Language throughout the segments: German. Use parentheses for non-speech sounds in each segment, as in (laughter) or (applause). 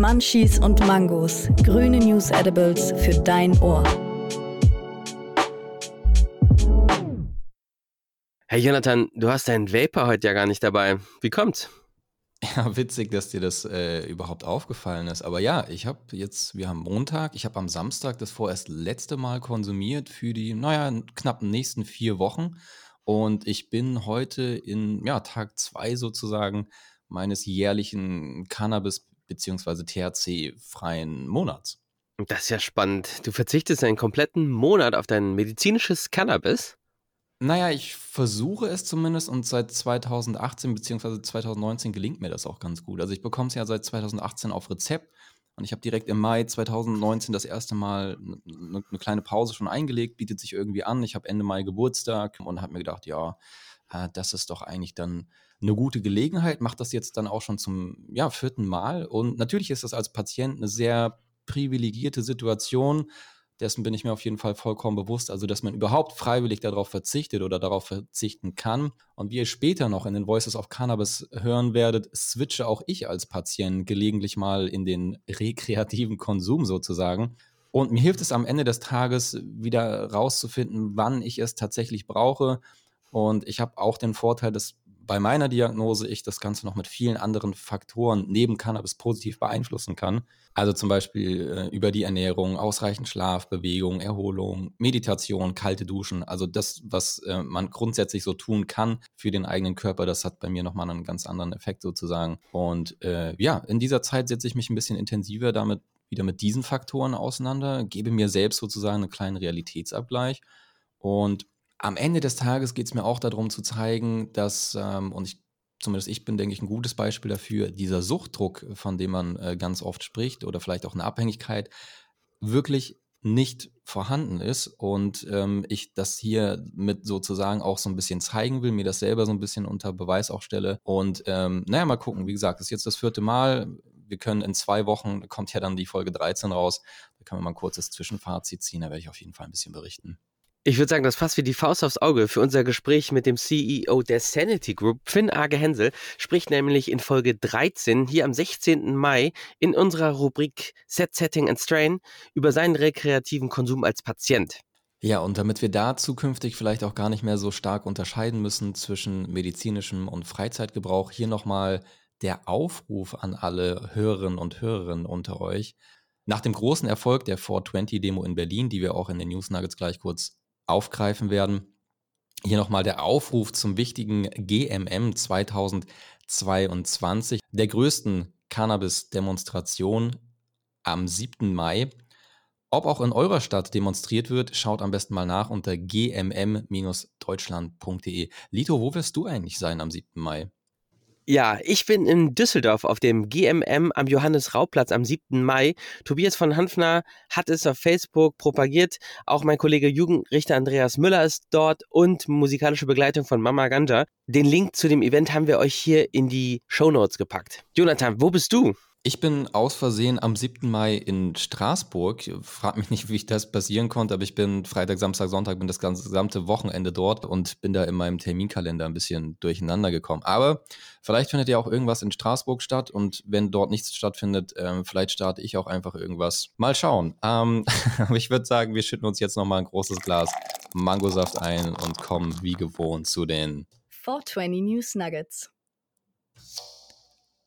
Munchies und Mangos. Grüne News Edibles für dein Ohr. Hey Jonathan, du hast deinen Vapor heute ja gar nicht dabei. Wie kommt's? Ja, witzig, dass dir das äh, überhaupt aufgefallen ist. Aber ja, ich habe jetzt, wir haben Montag, ich habe am Samstag das vorerst letzte Mal konsumiert für die, naja, knappen nächsten vier Wochen. Und ich bin heute in ja, Tag zwei sozusagen meines jährlichen Cannabis- bzw. THC-freien Monats. Das ist ja spannend. Du verzichtest einen kompletten Monat auf dein medizinisches Cannabis? Naja, ich versuche es zumindest und seit 2018 bzw. 2019 gelingt mir das auch ganz gut. Also ich bekomme es ja seit 2018 auf Rezept und ich habe direkt im Mai 2019 das erste Mal eine ne kleine Pause schon eingelegt, bietet sich irgendwie an. Ich habe Ende Mai Geburtstag und habe mir gedacht, ja, äh, das ist doch eigentlich dann eine gute Gelegenheit. Mache das jetzt dann auch schon zum ja, vierten Mal. Und natürlich ist das als Patient eine sehr privilegierte Situation. Dessen bin ich mir auf jeden Fall vollkommen bewusst. Also, dass man überhaupt freiwillig darauf verzichtet oder darauf verzichten kann. Und wie ihr später noch in den Voices of Cannabis hören werdet, switche auch ich als Patient gelegentlich mal in den rekreativen Konsum sozusagen. Und mir hilft es am Ende des Tages wieder rauszufinden, wann ich es tatsächlich brauche. Und ich habe auch den Vorteil, dass bei meiner Diagnose ich das Ganze noch mit vielen anderen Faktoren neben Cannabis positiv beeinflussen kann. Also zum Beispiel äh, über die Ernährung, ausreichend Schlaf, Bewegung, Erholung, Meditation, kalte Duschen. Also das, was äh, man grundsätzlich so tun kann für den eigenen Körper, das hat bei mir nochmal einen ganz anderen Effekt sozusagen. Und äh, ja, in dieser Zeit setze ich mich ein bisschen intensiver damit wieder mit diesen Faktoren auseinander, gebe mir selbst sozusagen einen kleinen Realitätsabgleich und am Ende des Tages geht es mir auch darum zu zeigen, dass, ähm, und ich, zumindest ich bin, denke ich, ein gutes Beispiel dafür, dieser Suchtdruck, von dem man äh, ganz oft spricht, oder vielleicht auch eine Abhängigkeit, wirklich nicht vorhanden ist und ähm, ich das hier mit sozusagen auch so ein bisschen zeigen will, mir das selber so ein bisschen unter Beweis auch stelle und ähm, naja, mal gucken, wie gesagt, das ist jetzt das vierte Mal, wir können in zwei Wochen, kommt ja dann die Folge 13 raus, da können wir mal ein kurzes Zwischenfazit ziehen, da werde ich auf jeden Fall ein bisschen berichten. Ich würde sagen, das passt wie die Faust aufs Auge für unser Gespräch mit dem CEO der Sanity Group, Finn Age Hensel, spricht nämlich in Folge 13 hier am 16. Mai in unserer Rubrik Set Setting and Strain über seinen rekreativen Konsum als Patient. Ja, und damit wir da zukünftig vielleicht auch gar nicht mehr so stark unterscheiden müssen zwischen medizinischem und Freizeitgebrauch, hier nochmal der Aufruf an alle Hörerinnen und Hörerinnen unter euch. Nach dem großen Erfolg der 420-Demo in Berlin, die wir auch in den News Nuggets gleich kurz aufgreifen werden. Hier nochmal der Aufruf zum wichtigen GMM 2022, der größten Cannabis-Demonstration am 7. Mai. Ob auch in eurer Stadt demonstriert wird, schaut am besten mal nach unter gmm-deutschland.de. Lito, wo wirst du eigentlich sein am 7. Mai? Ja, ich bin in Düsseldorf auf dem GMM am Johannes-Rauplatz am 7. Mai. Tobias von Hanfner hat es auf Facebook propagiert. Auch mein Kollege Jugendrichter Andreas Müller ist dort und musikalische Begleitung von Mama Ganja. Den Link zu dem Event haben wir euch hier in die Show Notes gepackt. Jonathan, wo bist du? Ich bin aus Versehen am 7. Mai in Straßburg. Frag mich nicht, wie ich das passieren konnte, aber ich bin Freitag, Samstag, Sonntag, bin das ganze gesamte Wochenende dort und bin da in meinem Terminkalender ein bisschen durcheinander gekommen. Aber vielleicht findet ja auch irgendwas in Straßburg statt und wenn dort nichts stattfindet, ähm, vielleicht starte ich auch einfach irgendwas. Mal schauen. Ähm, (laughs) aber ich würde sagen, wir schütten uns jetzt nochmal ein großes Glas Mangosaft ein und kommen wie gewohnt zu den 420 News Nuggets.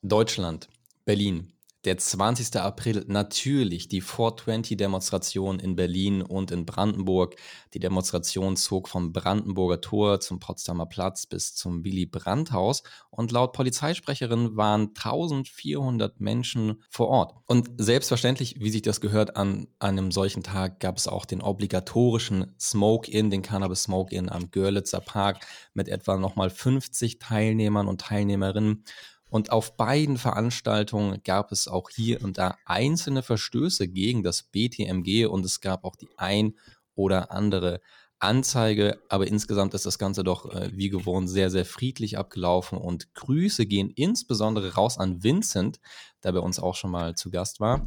Deutschland. Berlin. Der 20. April natürlich die 420-Demonstration in Berlin und in Brandenburg. Die Demonstration zog vom Brandenburger Tor zum Potsdamer Platz bis zum Willy Brandt-Haus und laut Polizeisprecherin waren 1400 Menschen vor Ort. Und selbstverständlich, wie sich das gehört, an einem solchen Tag gab es auch den obligatorischen Smoke-In, den Cannabis Smoke-In am Görlitzer Park mit etwa nochmal 50 Teilnehmern und Teilnehmerinnen. Und auf beiden Veranstaltungen gab es auch hier und da einzelne Verstöße gegen das BTMG und es gab auch die ein oder andere Anzeige, aber insgesamt ist das Ganze doch äh, wie gewohnt sehr, sehr friedlich abgelaufen und Grüße gehen insbesondere raus an Vincent, der bei uns auch schon mal zu Gast war.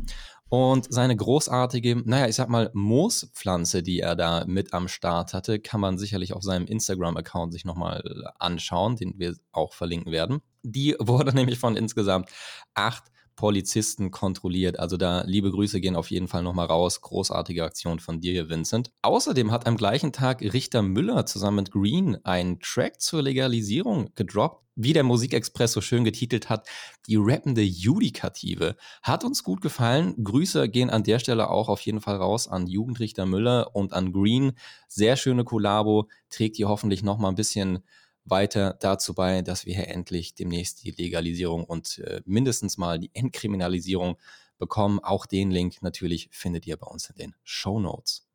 Und seine großartige, naja, ich sag mal, Moospflanze, die er da mit am Start hatte, kann man sicherlich auf seinem Instagram-Account sich nochmal anschauen, den wir auch verlinken werden. Die (laughs) wurde nämlich von insgesamt acht Polizisten kontrolliert. Also da liebe Grüße gehen auf jeden Fall nochmal raus. Großartige Aktion von dir, Vincent. Außerdem hat am gleichen Tag Richter Müller zusammen mit Green einen Track zur Legalisierung gedroppt. Wie der Musikexpress so schön getitelt hat, die rappende Judikative. Hat uns gut gefallen. Grüße gehen an der Stelle auch auf jeden Fall raus an Jugendrichter Müller und an Green. Sehr schöne Kollabo. Trägt hier hoffentlich nochmal ein bisschen weiter dazu bei, dass wir hier endlich demnächst die Legalisierung und äh, mindestens mal die Entkriminalisierung bekommen. Auch den Link natürlich findet ihr bei uns in den Show Notes.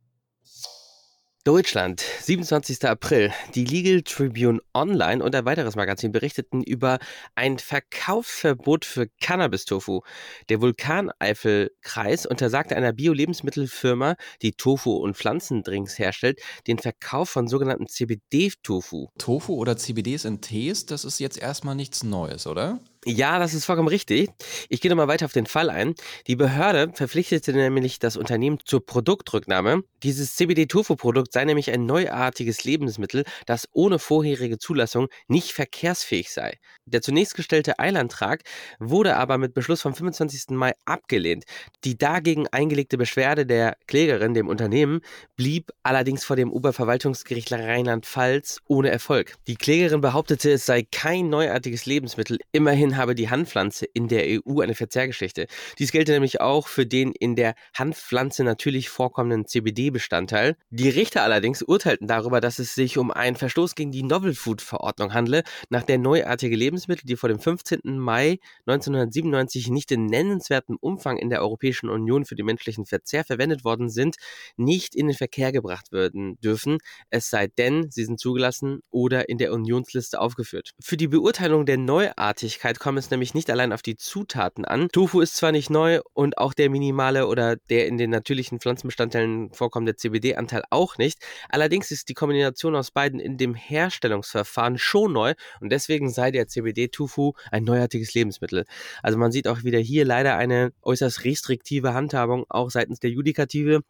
Deutschland, 27. April. Die Legal Tribune Online und ein weiteres Magazin berichteten über ein Verkaufsverbot für Cannabis-Tofu. Der Vulkaneifelkreis untersagte einer Bio-Lebensmittelfirma, die Tofu und Pflanzendrinks herstellt, den Verkauf von sogenannten CBD-Tofu. Tofu oder CBDs in Tees, das ist jetzt erstmal nichts Neues, oder? Ja, das ist vollkommen richtig. Ich gehe nochmal weiter auf den Fall ein. Die Behörde verpflichtete nämlich das Unternehmen zur Produktrücknahme. Dieses CBD-Tofu-Produkt sei nämlich ein neuartiges Lebensmittel, das ohne vorherige Zulassung nicht verkehrsfähig sei. Der zunächst gestellte Eilantrag wurde aber mit Beschluss vom 25. Mai abgelehnt. Die dagegen eingelegte Beschwerde der Klägerin, dem Unternehmen, blieb allerdings vor dem Oberverwaltungsgericht Rheinland-Pfalz ohne Erfolg. Die Klägerin behauptete, es sei kein neuartiges Lebensmittel. Immerhin habe die Hanfpflanze in der EU eine Verzehrgeschichte. Dies gelte nämlich auch für den in der Hanfpflanze natürlich vorkommenden CBD-Bestandteil. Die Richter allerdings urteilten darüber, dass es sich um einen Verstoß gegen die Novel Food Verordnung handle, nach der neuartige Lebensmittel, die vor dem 15. Mai 1997 nicht in nennenswertem Umfang in der Europäischen Union für den menschlichen Verzehr verwendet worden sind, nicht in den Verkehr gebracht werden dürfen, es sei denn, sie sind zugelassen oder in der Unionsliste aufgeführt. Für die Beurteilung der Neuartigkeit kommt es nämlich nicht allein auf die Zutaten an. Tofu ist zwar nicht neu und auch der minimale oder der in den natürlichen Pflanzenbestandteilen vorkommende CBD-Anteil auch nicht. Allerdings ist die Kombination aus beiden in dem Herstellungsverfahren schon neu und deswegen sei der CBD-Tofu ein neuartiges Lebensmittel. Also man sieht auch wieder hier leider eine äußerst restriktive Handhabung auch seitens der Judikative.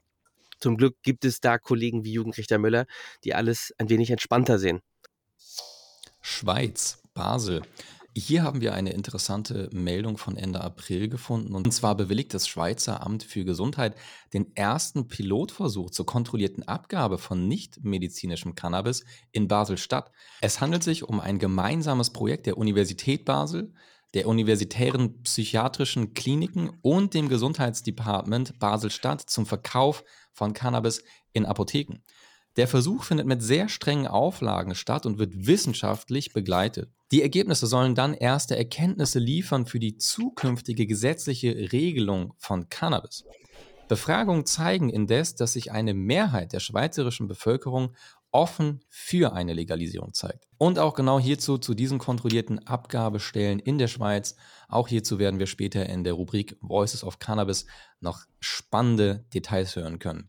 Zum Glück gibt es da Kollegen wie Jugendrichter Müller, die alles ein wenig entspannter sehen. Schweiz, Basel. Hier haben wir eine interessante Meldung von Ende April gefunden. Und zwar bewilligt das Schweizer Amt für Gesundheit den ersten Pilotversuch zur kontrollierten Abgabe von nichtmedizinischem Cannabis in Basel-Stadt. Es handelt sich um ein gemeinsames Projekt der Universität Basel, der universitären psychiatrischen Kliniken und dem Gesundheitsdepartement Basel-Stadt zum Verkauf von Cannabis in Apotheken. Der Versuch findet mit sehr strengen Auflagen statt und wird wissenschaftlich begleitet. Die Ergebnisse sollen dann erste Erkenntnisse liefern für die zukünftige gesetzliche Regelung von Cannabis. Befragungen zeigen indes, dass sich eine Mehrheit der schweizerischen Bevölkerung offen für eine Legalisierung zeigt. Und auch genau hierzu, zu diesen kontrollierten Abgabestellen in der Schweiz, auch hierzu werden wir später in der Rubrik Voices of Cannabis noch spannende Details hören können.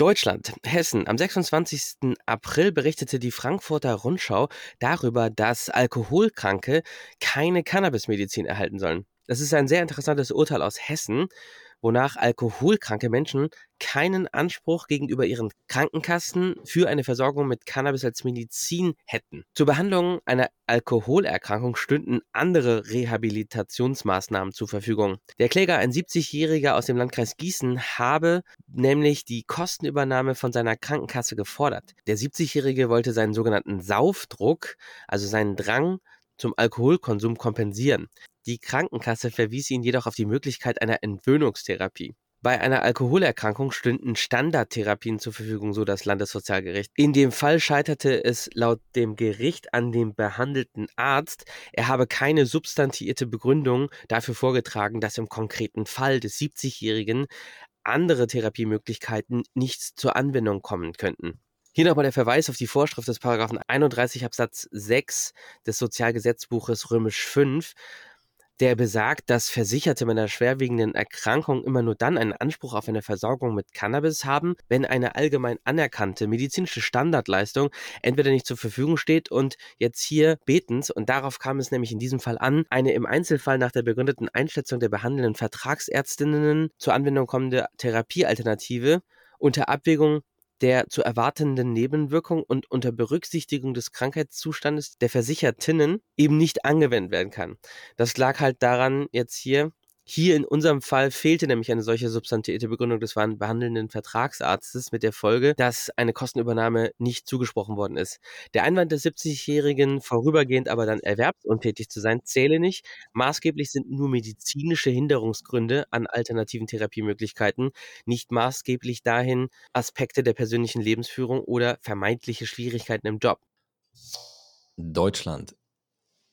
Deutschland, Hessen. Am 26. April berichtete die Frankfurter Rundschau darüber, dass Alkoholkranke keine Cannabismedizin erhalten sollen. Das ist ein sehr interessantes Urteil aus Hessen wonach alkoholkranke Menschen keinen Anspruch gegenüber ihren Krankenkassen für eine Versorgung mit Cannabis als Medizin hätten. Zur Behandlung einer Alkoholerkrankung stünden andere Rehabilitationsmaßnahmen zur Verfügung. Der Kläger, ein 70-Jähriger aus dem Landkreis Gießen, habe nämlich die Kostenübernahme von seiner Krankenkasse gefordert. Der 70-Jährige wollte seinen sogenannten Saufdruck, also seinen Drang zum Alkoholkonsum kompensieren. Die Krankenkasse verwies ihn jedoch auf die Möglichkeit einer Entwöhnungstherapie. Bei einer Alkoholerkrankung stünden Standardtherapien zur Verfügung, so das Landessozialgericht. In dem Fall scheiterte es laut dem Gericht an dem behandelten Arzt. Er habe keine substantiierte Begründung dafür vorgetragen, dass im konkreten Fall des 70-Jährigen andere Therapiemöglichkeiten nicht zur Anwendung kommen könnten. Hier nochmal der Verweis auf die Vorschrift des Paragraphen 31 Absatz 6 des Sozialgesetzbuches Römisch 5 der besagt, dass Versicherte mit einer schwerwiegenden Erkrankung immer nur dann einen Anspruch auf eine Versorgung mit Cannabis haben, wenn eine allgemein anerkannte medizinische Standardleistung entweder nicht zur Verfügung steht und jetzt hier betens, und darauf kam es nämlich in diesem Fall an, eine im Einzelfall nach der begründeten Einschätzung der behandelnden Vertragsärztinnen zur Anwendung kommende Therapiealternative unter Abwägung der zu erwartenden Nebenwirkungen und unter Berücksichtigung des Krankheitszustandes der Versichertinnen eben nicht angewendet werden kann. Das lag halt daran jetzt hier, hier in unserem Fall fehlte nämlich eine solche substantiierte Begründung des behandelnden Vertragsarztes mit der Folge, dass eine Kostenübernahme nicht zugesprochen worden ist. Der Einwand des 70-Jährigen, vorübergehend aber dann erwerbsuntätig zu sein, zähle nicht. Maßgeblich sind nur medizinische Hinderungsgründe an alternativen Therapiemöglichkeiten, nicht maßgeblich dahin Aspekte der persönlichen Lebensführung oder vermeintliche Schwierigkeiten im Job. Deutschland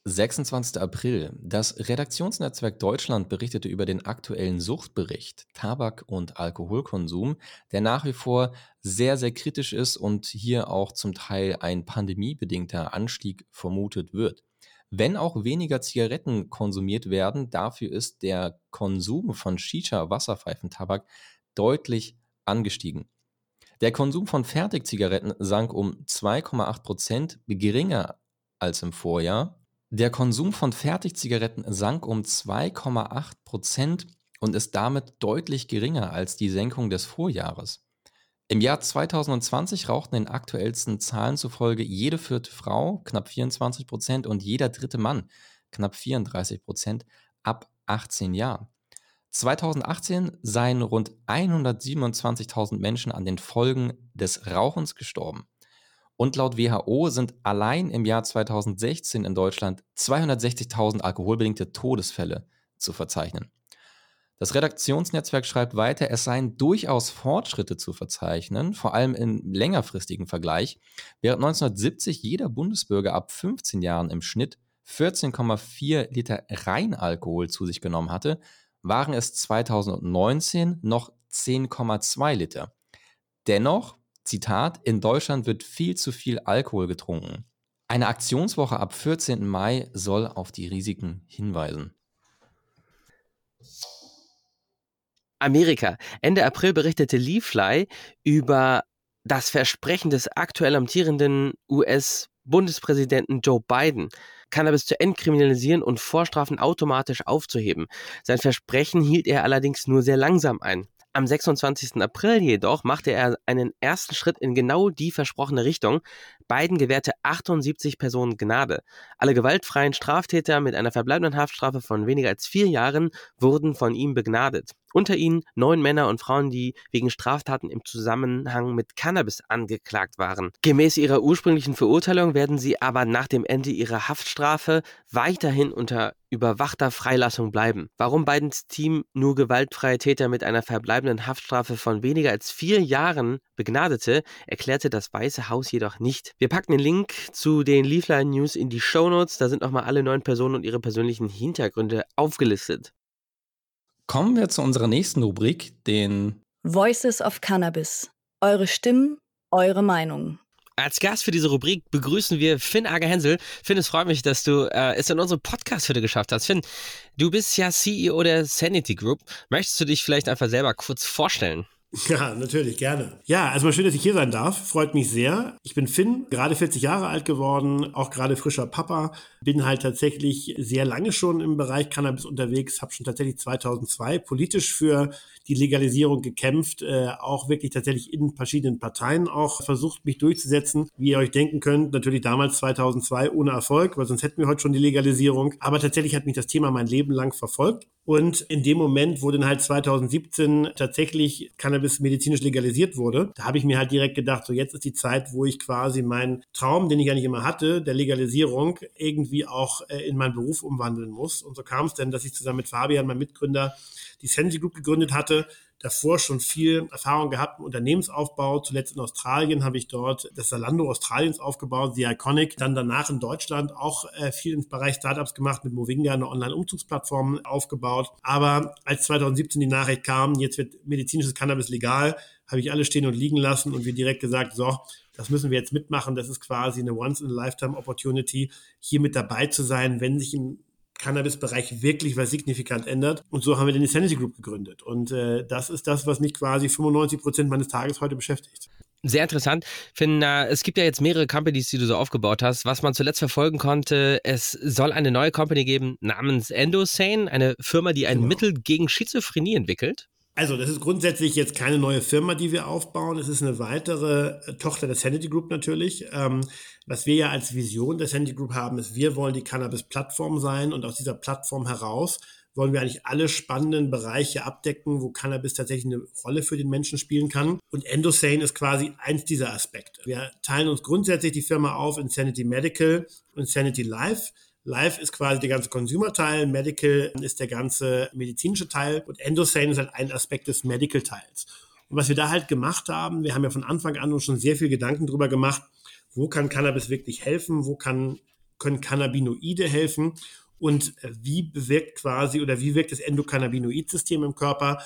26. April. Das Redaktionsnetzwerk Deutschland berichtete über den aktuellen Suchtbericht Tabak- und Alkoholkonsum, der nach wie vor sehr, sehr kritisch ist und hier auch zum Teil ein pandemiebedingter Anstieg vermutet wird. Wenn auch weniger Zigaretten konsumiert werden, dafür ist der Konsum von Shisha, Wasserpfeifentabak, deutlich angestiegen. Der Konsum von Fertigzigaretten sank um 2,8 Prozent, geringer als im Vorjahr. Der Konsum von Fertigzigaretten sank um 2,8 Prozent und ist damit deutlich geringer als die Senkung des Vorjahres. Im Jahr 2020 rauchten den aktuellsten Zahlen zufolge jede vierte Frau, knapp 24 Prozent, und jeder dritte Mann, knapp 34 Prozent, ab 18 Jahren. 2018 seien rund 127.000 Menschen an den Folgen des Rauchens gestorben. Und laut WHO sind allein im Jahr 2016 in Deutschland 260.000 alkoholbedingte Todesfälle zu verzeichnen. Das Redaktionsnetzwerk schreibt weiter, es seien durchaus Fortschritte zu verzeichnen, vor allem im längerfristigen Vergleich. Während 1970 jeder Bundesbürger ab 15 Jahren im Schnitt 14,4 Liter Reinalkohol zu sich genommen hatte, waren es 2019 noch 10,2 Liter. Dennoch Zitat, in Deutschland wird viel zu viel Alkohol getrunken. Eine Aktionswoche ab 14. Mai soll auf die Risiken hinweisen. Amerika. Ende April berichtete Leafly über das Versprechen des aktuell amtierenden US-Bundespräsidenten Joe Biden, Cannabis zu entkriminalisieren und Vorstrafen automatisch aufzuheben. Sein Versprechen hielt er allerdings nur sehr langsam ein. Am 26. April jedoch machte er einen ersten Schritt in genau die versprochene Richtung. Biden gewährte 78 Personen Gnade. Alle gewaltfreien Straftäter mit einer verbleibenden Haftstrafe von weniger als vier Jahren wurden von ihm begnadet. Unter ihnen neun Männer und Frauen, die wegen Straftaten im Zusammenhang mit Cannabis angeklagt waren. Gemäß ihrer ursprünglichen Verurteilung werden sie aber nach dem Ende ihrer Haftstrafe weiterhin unter überwachter Freilassung bleiben. Warum Bidens Team nur gewaltfreie Täter mit einer verbleibenden Haftstrafe von weniger als vier Jahren begnadete, erklärte das Weiße Haus jedoch nicht. Wir packen den Link zu den Leafline News in die Show Notes. Da sind nochmal alle neun Personen und ihre persönlichen Hintergründe aufgelistet. Kommen wir zu unserer nächsten Rubrik, den Voices of Cannabis. Eure Stimmen, eure Meinung. Als Gast für diese Rubrik begrüßen wir Finn Ager-Hensel. Finn, es freut mich, dass du äh, es in unsere podcast heute geschafft hast. Finn, du bist ja CEO der Sanity Group. Möchtest du dich vielleicht einfach selber kurz vorstellen? (laughs) Ja, natürlich, gerne. Ja, also mal schön, dass ich hier sein darf. Freut mich sehr. Ich bin Finn, gerade 40 Jahre alt geworden, auch gerade frischer Papa. Bin halt tatsächlich sehr lange schon im Bereich Cannabis unterwegs, habe schon tatsächlich 2002 politisch für die Legalisierung gekämpft, äh, auch wirklich tatsächlich in verschiedenen Parteien auch versucht, mich durchzusetzen. Wie ihr euch denken könnt, natürlich damals 2002 ohne Erfolg, weil sonst hätten wir heute schon die Legalisierung. Aber tatsächlich hat mich das Thema mein Leben lang verfolgt. Und in dem Moment, wo dann halt 2017 tatsächlich Cannabis medizinisch legalisiert wurde, da habe ich mir halt direkt gedacht, so jetzt ist die Zeit, wo ich quasi meinen Traum, den ich nicht immer hatte, der Legalisierung, irgendwie auch äh, in meinen Beruf umwandeln muss. Und so kam es denn, dass ich zusammen mit Fabian, meinem Mitgründer, die Sandy Group gegründet hatte, davor schon viel Erfahrung gehabt im Unternehmensaufbau. Zuletzt in Australien habe ich dort das Salando Australiens aufgebaut, The Iconic. Dann danach in Deutschland auch äh, viel im Bereich Startups gemacht, mit Movinga eine Online-Umzugsplattform aufgebaut. Aber als 2017 die Nachricht kam, jetzt wird medizinisches Cannabis legal, habe ich alles stehen und liegen lassen und wir direkt gesagt, so, das müssen wir jetzt mitmachen. Das ist quasi eine Once-in-a-Lifetime-Opportunity, hier mit dabei zu sein, wenn sich im Cannabis-Bereich wirklich was signifikant ändert. Und so haben wir den Insanity Group gegründet. Und äh, das ist das, was mich quasi 95 Prozent meines Tages heute beschäftigt. Sehr interessant. Finn, äh, es gibt ja jetzt mehrere Companies, die du so aufgebaut hast. Was man zuletzt verfolgen konnte, es soll eine neue Company geben namens Endosane, eine Firma, die ein genau. Mittel gegen Schizophrenie entwickelt. Also, das ist grundsätzlich jetzt keine neue Firma, die wir aufbauen. Es ist eine weitere äh, Tochter der Sanity Group natürlich. Ähm, was wir ja als Vision der Sanity Group haben, ist, wir wollen die Cannabis-Plattform sein und aus dieser Plattform heraus wollen wir eigentlich alle spannenden Bereiche abdecken, wo Cannabis tatsächlich eine Rolle für den Menschen spielen kann. Und Endosane ist quasi eins dieser Aspekte. Wir teilen uns grundsätzlich die Firma auf in Sanity Medical und Sanity Life. Live ist quasi der ganze Consumer-Teil, Medical ist der ganze medizinische Teil und Endosane ist halt ein Aspekt des Medical-Teils. Und was wir da halt gemacht haben, wir haben ja von Anfang an uns schon sehr viel Gedanken drüber gemacht, wo kann Cannabis wirklich helfen, wo kann, können Cannabinoide helfen und wie bewirkt quasi oder wie wirkt das Endokannabinoid-System im Körper.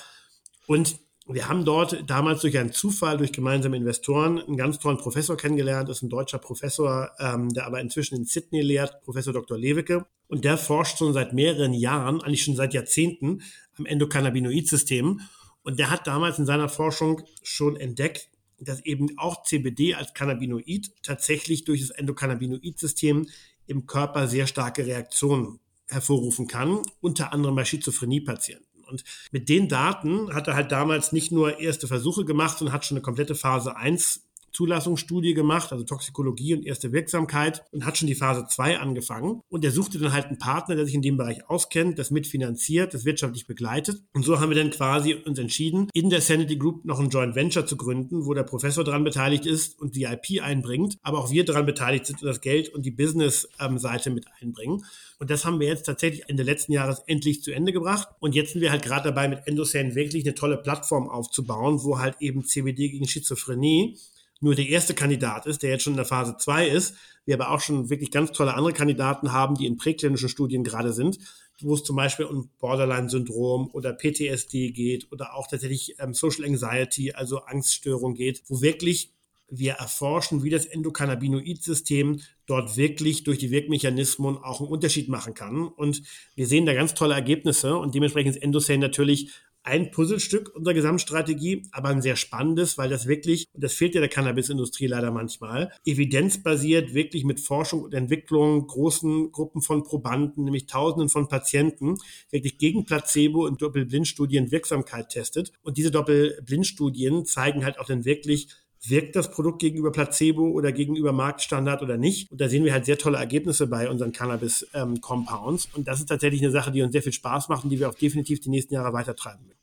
Und wir haben dort damals durch einen Zufall, durch gemeinsame Investoren, einen ganz tollen Professor kennengelernt. Das ist ein deutscher Professor, ähm, der aber inzwischen in Sydney lehrt, Professor Dr. Lewicke. Und der forscht schon seit mehreren Jahren, eigentlich schon seit Jahrzehnten, am Endokannabinoid-System. Und der hat damals in seiner Forschung schon entdeckt, dass eben auch CBD als Cannabinoid tatsächlich durch das Endokannabinoid-System im Körper sehr starke Reaktionen hervorrufen kann, unter anderem bei Schizophrenie-Patienten. Und mit den Daten hat er halt damals nicht nur erste Versuche gemacht, sondern hat schon eine komplette Phase 1 Zulassungsstudie gemacht, also Toxikologie und erste Wirksamkeit und hat schon die Phase 2 angefangen. Und er suchte dann halt einen Partner, der sich in dem Bereich auskennt, das mitfinanziert, das wirtschaftlich begleitet. Und so haben wir dann quasi uns entschieden, in der Sanity Group noch ein Joint Venture zu gründen, wo der Professor dran beteiligt ist und die IP einbringt, aber auch wir daran beteiligt sind und das Geld und die Business-Seite mit einbringen. Und das haben wir jetzt tatsächlich Ende letzten Jahres endlich zu Ende gebracht. Und jetzt sind wir halt gerade dabei, mit Endosane wirklich eine tolle Plattform aufzubauen, wo halt eben CBD gegen Schizophrenie nur der erste Kandidat ist, der jetzt schon in der Phase 2 ist. Wir aber auch schon wirklich ganz tolle andere Kandidaten haben, die in präklinischen Studien gerade sind, wo es zum Beispiel um Borderline-Syndrom oder PTSD geht oder auch tatsächlich ähm, Social Anxiety, also Angststörung geht, wo wirklich wir erforschen, wie das Endokannabinoid-System dort wirklich durch die Wirkmechanismen auch einen Unterschied machen kann. Und wir sehen da ganz tolle Ergebnisse und dementsprechend ist Endosane natürlich ein Puzzlestück unserer Gesamtstrategie, aber ein sehr spannendes, weil das wirklich, und das fehlt ja der Cannabisindustrie leider manchmal, evidenzbasiert wirklich mit Forschung und Entwicklung großen Gruppen von Probanden, nämlich Tausenden von Patienten, wirklich gegen Placebo und Doppelblindstudien Wirksamkeit testet. Und diese Doppelblindstudien zeigen halt auch dann wirklich, wirkt das Produkt gegenüber Placebo oder gegenüber Marktstandard oder nicht. Und da sehen wir halt sehr tolle Ergebnisse bei unseren Cannabis-Compounds. Ähm, und das ist tatsächlich eine Sache, die uns sehr viel Spaß macht und die wir auch definitiv die nächsten Jahre weitertreiben werden.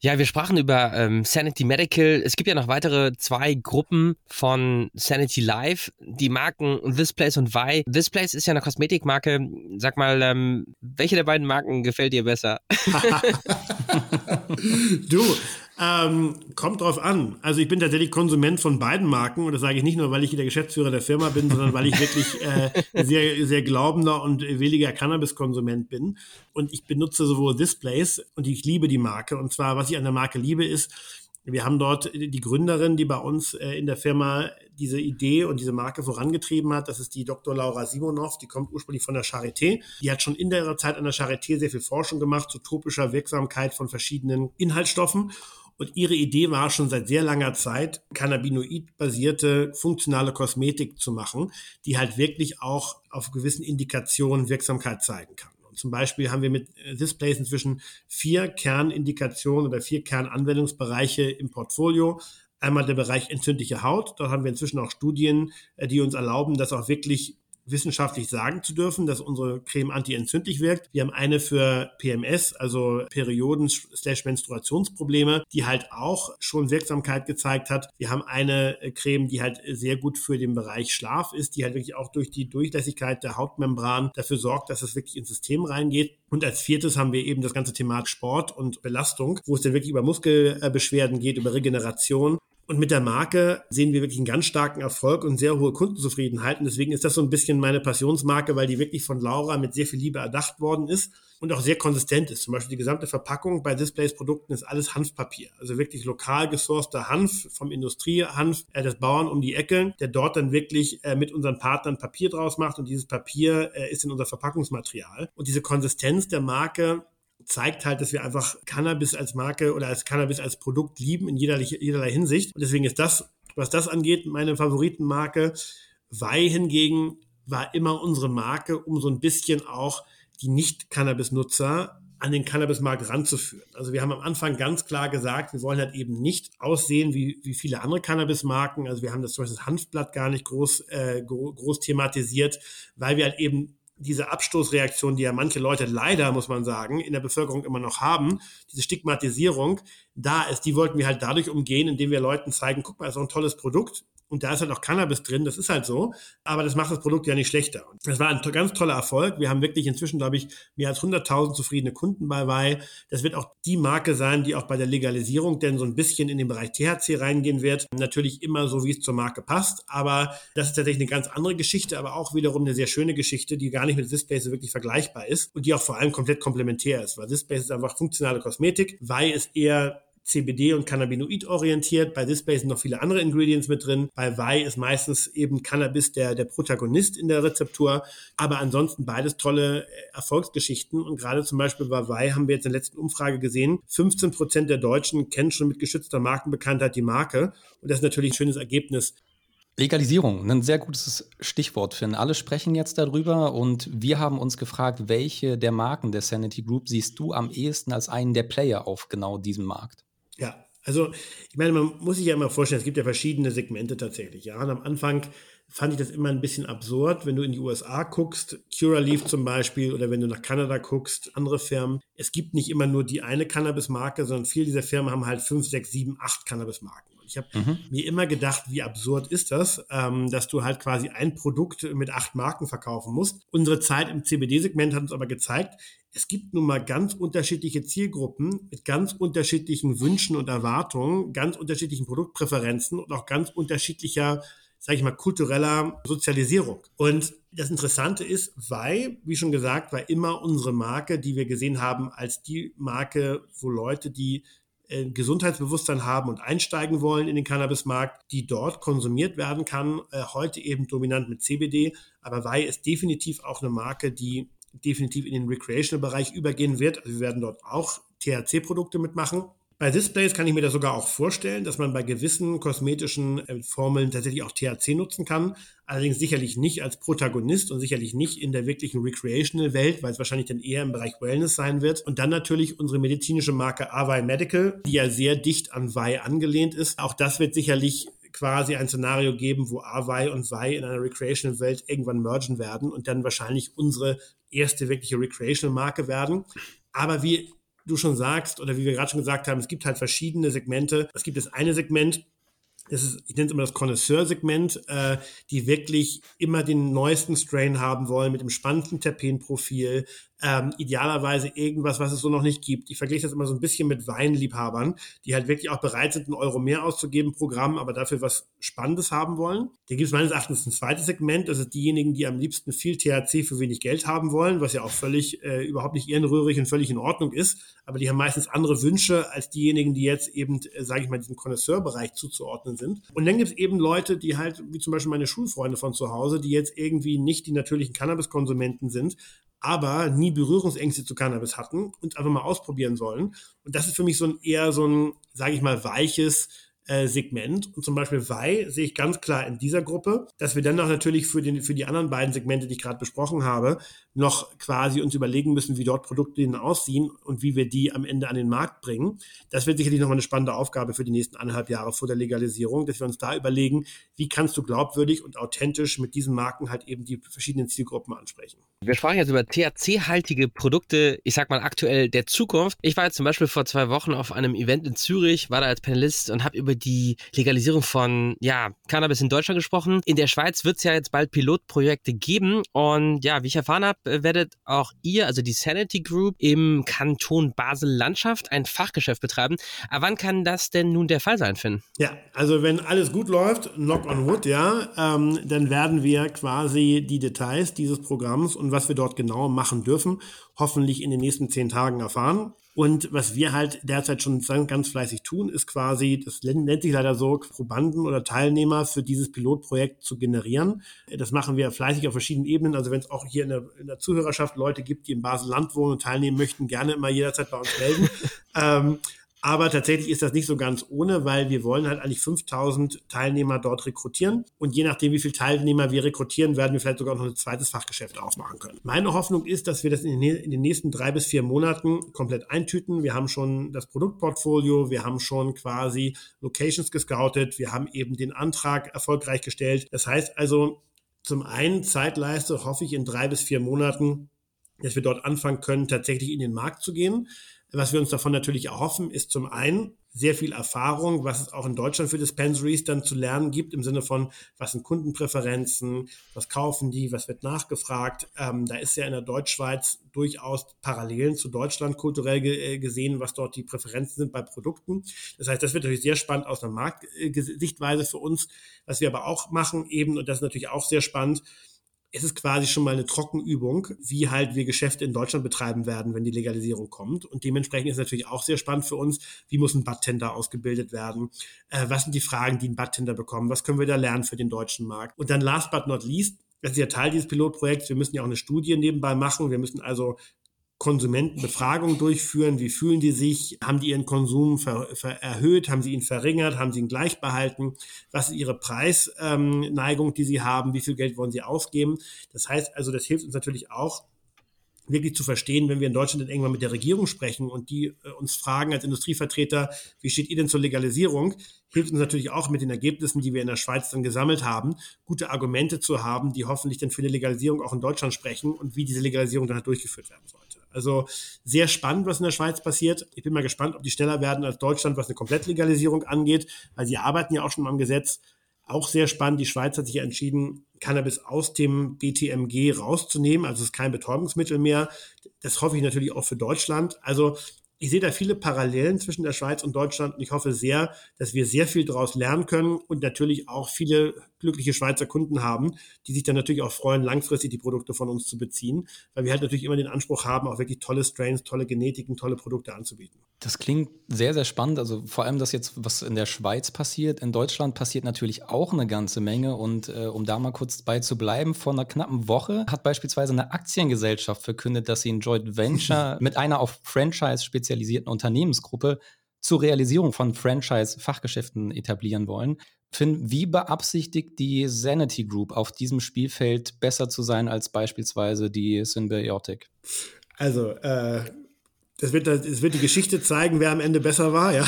Ja, wir sprachen über ähm, Sanity Medical. Es gibt ja noch weitere zwei Gruppen von Sanity Life, die Marken This Place und Vi. This Place ist ja eine Kosmetikmarke. Sag mal, ähm, welche der beiden Marken gefällt dir besser? (laughs) (laughs) du, ähm, kommt drauf an. Also ich bin tatsächlich Konsument von beiden Marken und das sage ich nicht nur, weil ich der Geschäftsführer der Firma bin, sondern weil ich wirklich äh, sehr, sehr glaubender und williger Cannabis-Konsument bin. Und ich benutze sowohl Displays und ich liebe die Marke. Und zwar, was ich an der Marke liebe, ist, wir haben dort die Gründerin, die bei uns äh, in der Firma diese Idee und diese Marke vorangetrieben hat. Das ist die Dr. Laura Simonov, die kommt ursprünglich von der Charité. Die hat schon in ihrer Zeit an der Charité sehr viel Forschung gemacht zu tropischer Wirksamkeit von verschiedenen Inhaltsstoffen. Und ihre Idee war schon seit sehr langer Zeit, Cannabinoid-basierte funktionale Kosmetik zu machen, die halt wirklich auch auf gewissen Indikationen Wirksamkeit zeigen kann. Und zum Beispiel haben wir mit Displays inzwischen vier Kernindikationen oder vier Kernanwendungsbereiche im Portfolio. Einmal der Bereich entzündliche Haut. Dort haben wir inzwischen auch Studien, äh, die uns erlauben, das auch wirklich wissenschaftlich sagen zu dürfen, dass unsere Creme antientzündlich wirkt. Wir haben eine für PMS, also Perioden-Menstruationsprobleme, die halt auch schon Wirksamkeit gezeigt hat. Wir haben eine äh, Creme, die halt sehr gut für den Bereich Schlaf ist, die halt wirklich auch durch die Durchlässigkeit der Hautmembran dafür sorgt, dass es wirklich ins System reingeht. Und als viertes haben wir eben das ganze Thema Sport und Belastung, wo es dann wirklich über Muskelbeschwerden geht, über Regeneration. Und mit der Marke sehen wir wirklich einen ganz starken Erfolg und sehr hohe Kundenzufriedenheit. Und deswegen ist das so ein bisschen meine Passionsmarke, weil die wirklich von Laura mit sehr viel Liebe erdacht worden ist und auch sehr konsistent ist. Zum Beispiel die gesamte Verpackung bei Displays-Produkten ist alles Hanfpapier. Also wirklich lokal gesourceter Hanf vom Industriehanf äh, des Bauern um die Ecke, der dort dann wirklich äh, mit unseren Partnern Papier draus macht. Und dieses Papier äh, ist in unser Verpackungsmaterial. Und diese Konsistenz der Marke zeigt halt, dass wir einfach Cannabis als Marke oder als Cannabis als Produkt lieben in jederlei, jederlei Hinsicht. Und deswegen ist das, was das angeht, meine Favoritenmarke. Wei hingegen war immer unsere Marke, um so ein bisschen auch die Nicht-Cannabis-Nutzer an den Cannabismarkt ranzuführen. Also wir haben am Anfang ganz klar gesagt, wir wollen halt eben nicht aussehen wie, wie viele andere Cannabismarken. Also wir haben das zum Beispiel das Hanfblatt gar nicht groß, äh, groß thematisiert, weil wir halt eben diese Abstoßreaktion, die ja manche Leute leider, muss man sagen, in der Bevölkerung immer noch haben, diese Stigmatisierung da ist, die wollten wir halt dadurch umgehen, indem wir Leuten zeigen, guck mal, ist auch ein tolles Produkt, und da ist halt auch Cannabis drin, das ist halt so. Aber das macht das Produkt ja nicht schlechter. Das war ein ganz toller Erfolg. Wir haben wirklich inzwischen, glaube ich, mehr als 100.000 zufriedene Kunden bei Wei. Das wird auch die Marke sein, die auch bei der Legalisierung denn so ein bisschen in den Bereich THC reingehen wird. Natürlich immer so, wie es zur Marke passt. Aber das ist tatsächlich eine ganz andere Geschichte, aber auch wiederum eine sehr schöne Geschichte, die gar nicht mit Displays wirklich vergleichbar ist und die auch vor allem komplett komplementär ist. Weil Displays ist einfach funktionale Kosmetik. Wei ist eher CBD und Cannabinoid orientiert. Bei Display sind noch viele andere Ingredients mit drin. Bei Wei ist meistens eben Cannabis der, der Protagonist in der Rezeptur. Aber ansonsten beides tolle äh, Erfolgsgeschichten. Und gerade zum Beispiel bei Wei haben wir jetzt in der letzten Umfrage gesehen, 15 Prozent der Deutschen kennen schon mit geschützter Markenbekanntheit die Marke. Und das ist natürlich ein schönes Ergebnis. Legalisierung, ein sehr gutes Stichwort, Finn. Alle sprechen jetzt darüber und wir haben uns gefragt, welche der Marken der Sanity Group siehst du am ehesten als einen der Player auf genau diesem Markt? Ja, also ich meine, man muss sich ja immer vorstellen, es gibt ja verschiedene Segmente tatsächlich. Ja, und am Anfang fand ich das immer ein bisschen absurd, wenn du in die USA guckst, Curaleaf zum Beispiel, oder wenn du nach Kanada guckst, andere Firmen. Es gibt nicht immer nur die eine Cannabis-Marke, sondern viele dieser Firmen haben halt fünf, sechs, sieben, acht Cannabis-Marken. Ich habe mhm. mir immer gedacht, wie absurd ist das, ähm, dass du halt quasi ein Produkt mit acht Marken verkaufen musst. Unsere Zeit im CBD-Segment hat uns aber gezeigt, es gibt nun mal ganz unterschiedliche Zielgruppen mit ganz unterschiedlichen Wünschen und Erwartungen, ganz unterschiedlichen Produktpräferenzen und auch ganz unterschiedlicher, sage ich mal, kultureller Sozialisierung. Und das Interessante ist, weil, wie schon gesagt, war immer unsere Marke, die wir gesehen haben, als die Marke, wo Leute, die Gesundheitsbewusstsein haben und einsteigen wollen in den Cannabismarkt, die dort konsumiert werden kann. Äh, heute eben dominant mit CBD, aber Wei ist definitiv auch eine Marke, die definitiv in den Recreational-Bereich übergehen wird. Also wir werden dort auch THC-Produkte mitmachen. Bei Displays kann ich mir das sogar auch vorstellen, dass man bei gewissen kosmetischen äh, Formeln tatsächlich auch THC nutzen kann. Allerdings sicherlich nicht als Protagonist und sicherlich nicht in der wirklichen Recreational-Welt, weil es wahrscheinlich dann eher im Bereich Wellness sein wird. Und dann natürlich unsere medizinische Marke Avai Medical, die ja sehr dicht an Vai angelehnt ist. Auch das wird sicherlich quasi ein Szenario geben, wo Avai und Vai in einer Recreational-Welt irgendwann mergen werden und dann wahrscheinlich unsere erste wirkliche Recreational-Marke werden. Aber wie du schon sagst, oder wie wir gerade schon gesagt haben, es gibt halt verschiedene Segmente. Es gibt das eine Segment, das ist, ich nenne es immer das Connoisseur-Segment, äh, die wirklich immer den neuesten Strain haben wollen mit dem spannendsten Terpenprofil, ähm, idealerweise irgendwas, was es so noch nicht gibt. Ich vergleiche das immer so ein bisschen mit Weinliebhabern, die halt wirklich auch bereit sind, einen Euro mehr auszugeben pro Gramm, aber dafür was Spannendes haben wollen. Da gibt es meines Erachtens ein zweites Segment, das ist diejenigen, die am liebsten viel THC für wenig Geld haben wollen, was ja auch völlig äh, überhaupt nicht ehrenrührig und völlig in Ordnung ist, aber die haben meistens andere Wünsche als diejenigen, die jetzt eben, äh, sage ich mal, diesem Connoisseur-Bereich zuzuordnen sind. Und dann gibt es eben Leute, die halt, wie zum Beispiel meine Schulfreunde von zu Hause, die jetzt irgendwie nicht die natürlichen Cannabiskonsumenten sind, aber nie Berührungsängste zu Cannabis hatten und einfach mal ausprobieren sollen. Und das ist für mich so ein eher so ein, sage ich mal, weiches äh, Segment. Und zum Beispiel Wei sehe ich ganz klar in dieser Gruppe, dass wir dann noch natürlich für, den, für die anderen beiden Segmente, die ich gerade besprochen habe, noch quasi uns überlegen müssen, wie dort Produkte aussehen und wie wir die am Ende an den Markt bringen. Das wird sicherlich noch mal eine spannende Aufgabe für die nächsten anderthalb Jahre vor der Legalisierung, dass wir uns da überlegen, wie kannst du glaubwürdig und authentisch mit diesen Marken halt eben die verschiedenen Zielgruppen ansprechen. Wir sprachen jetzt über THC-haltige Produkte, ich sag mal aktuell der Zukunft. Ich war jetzt zum Beispiel vor zwei Wochen auf einem Event in Zürich, war da als Panelist und habe über die Legalisierung von ja, Cannabis in Deutschland gesprochen. In der Schweiz wird es ja jetzt bald Pilotprojekte geben und ja, wie ich erfahren habe, werdet auch ihr, also die Sanity Group, im Kanton Basel-Landschaft ein Fachgeschäft betreiben. Aber wann kann das denn nun der Fall sein, Finn? Ja, also wenn alles gut läuft, knock on wood, ja, ähm, dann werden wir quasi die Details dieses Programms und was wir dort genau machen dürfen, hoffentlich in den nächsten zehn Tagen erfahren. Und was wir halt derzeit schon ganz fleißig tun, ist quasi, das nennt sich leider so, Probanden oder Teilnehmer für dieses Pilotprojekt zu generieren. Das machen wir fleißig auf verschiedenen Ebenen. Also wenn es auch hier in der, in der Zuhörerschaft Leute gibt, die im Basel-Land wohnen und teilnehmen möchten, gerne immer jederzeit bei uns melden. (laughs) ähm, Aber tatsächlich ist das nicht so ganz ohne, weil wir wollen halt eigentlich 5000 Teilnehmer dort rekrutieren. Und je nachdem, wie viele Teilnehmer wir rekrutieren, werden wir vielleicht sogar noch ein zweites Fachgeschäft aufmachen können. Meine Hoffnung ist, dass wir das in den nächsten drei bis vier Monaten komplett eintüten. Wir haben schon das Produktportfolio, wir haben schon quasi Locations gescoutet, wir haben eben den Antrag erfolgreich gestellt. Das heißt also, zum einen Zeitleiste hoffe ich in drei bis vier Monaten, dass wir dort anfangen können, tatsächlich in den Markt zu gehen. Was wir uns davon natürlich erhoffen, ist zum einen sehr viel Erfahrung, was es auch in Deutschland für Dispensaries dann zu lernen gibt, im Sinne von, was sind Kundenpräferenzen, was kaufen die, was wird nachgefragt. Ähm, da ist ja in der Deutschschweiz durchaus Parallelen zu Deutschland kulturell ge äh, gesehen, was dort die Präferenzen sind bei Produkten. Das heißt, das wird natürlich sehr spannend aus einer Marktsichtweise für uns. Was wir aber auch machen eben, und das ist natürlich auch sehr spannend, es ist quasi schon mal eine Trockenübung, wie halt wir Geschäfte in Deutschland betreiben werden, wenn die Legalisierung kommt. Und dementsprechend ist natürlich auch sehr spannend für uns, wie muss ein Badtender ausgebildet werden? Äh, was sind die Fragen, die ein Badtender bekommen? Was können wir da lernen für den deutschen Markt? Und dann last but not least, das ist ja Teil dieses Pilotprojekts. Wir müssen ja auch eine Studie nebenbei machen. Wir müssen also Konsumentenbefragungen durchführen. Wie fühlen die sich? Haben die ihren Konsum ver, ver erhöht? Haben sie ihn verringert? Haben sie ihn gleich behalten? Was ist ihre Preisneigung, ähm, die sie haben? Wie viel Geld wollen sie ausgeben? Das heißt also, das hilft uns natürlich auch, wirklich zu verstehen, wenn wir in Deutschland dann irgendwann mit der Regierung sprechen und die äh, uns fragen als Industrievertreter, wie steht ihr denn zur Legalisierung, hilft uns natürlich auch mit den Ergebnissen, die wir in der Schweiz dann gesammelt haben, gute Argumente zu haben, die hoffentlich dann für eine Legalisierung auch in Deutschland sprechen und wie diese Legalisierung dann halt durchgeführt werden sollte. Also sehr spannend, was in der Schweiz passiert. Ich bin mal gespannt, ob die schneller werden als Deutschland, was eine Komplettlegalisierung angeht, weil sie arbeiten ja auch schon am Gesetz. Auch sehr spannend, die Schweiz hat sich ja entschieden, Cannabis aus dem BTMG rauszunehmen, also es ist kein Betäubungsmittel mehr. Das hoffe ich natürlich auch für Deutschland. Also ich sehe da viele Parallelen zwischen der Schweiz und Deutschland und ich hoffe sehr, dass wir sehr viel daraus lernen können und natürlich auch viele glückliche Schweizer Kunden haben, die sich dann natürlich auch freuen, langfristig die Produkte von uns zu beziehen, weil wir halt natürlich immer den Anspruch haben, auch wirklich tolle Strains, tolle Genetiken, tolle Produkte anzubieten. Das klingt sehr, sehr spannend. Also vor allem das jetzt, was in der Schweiz passiert. In Deutschland passiert natürlich auch eine ganze Menge. Und äh, um da mal kurz bei zu bleiben, vor einer knappen Woche hat beispielsweise eine Aktiengesellschaft verkündet, dass sie ein Joint Venture (laughs) mit einer auf Franchise spezialisierten Unternehmensgruppe zur Realisierung von Franchise-Fachgeschäften etablieren wollen. Finn, wie beabsichtigt die Sanity Group auf diesem Spielfeld besser zu sein als beispielsweise die Symbiotic? Also, äh, das wird, das wird die Geschichte zeigen, wer am Ende besser war, ja.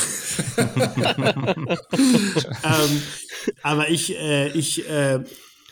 (laughs) ähm, aber ich, äh, ich, äh,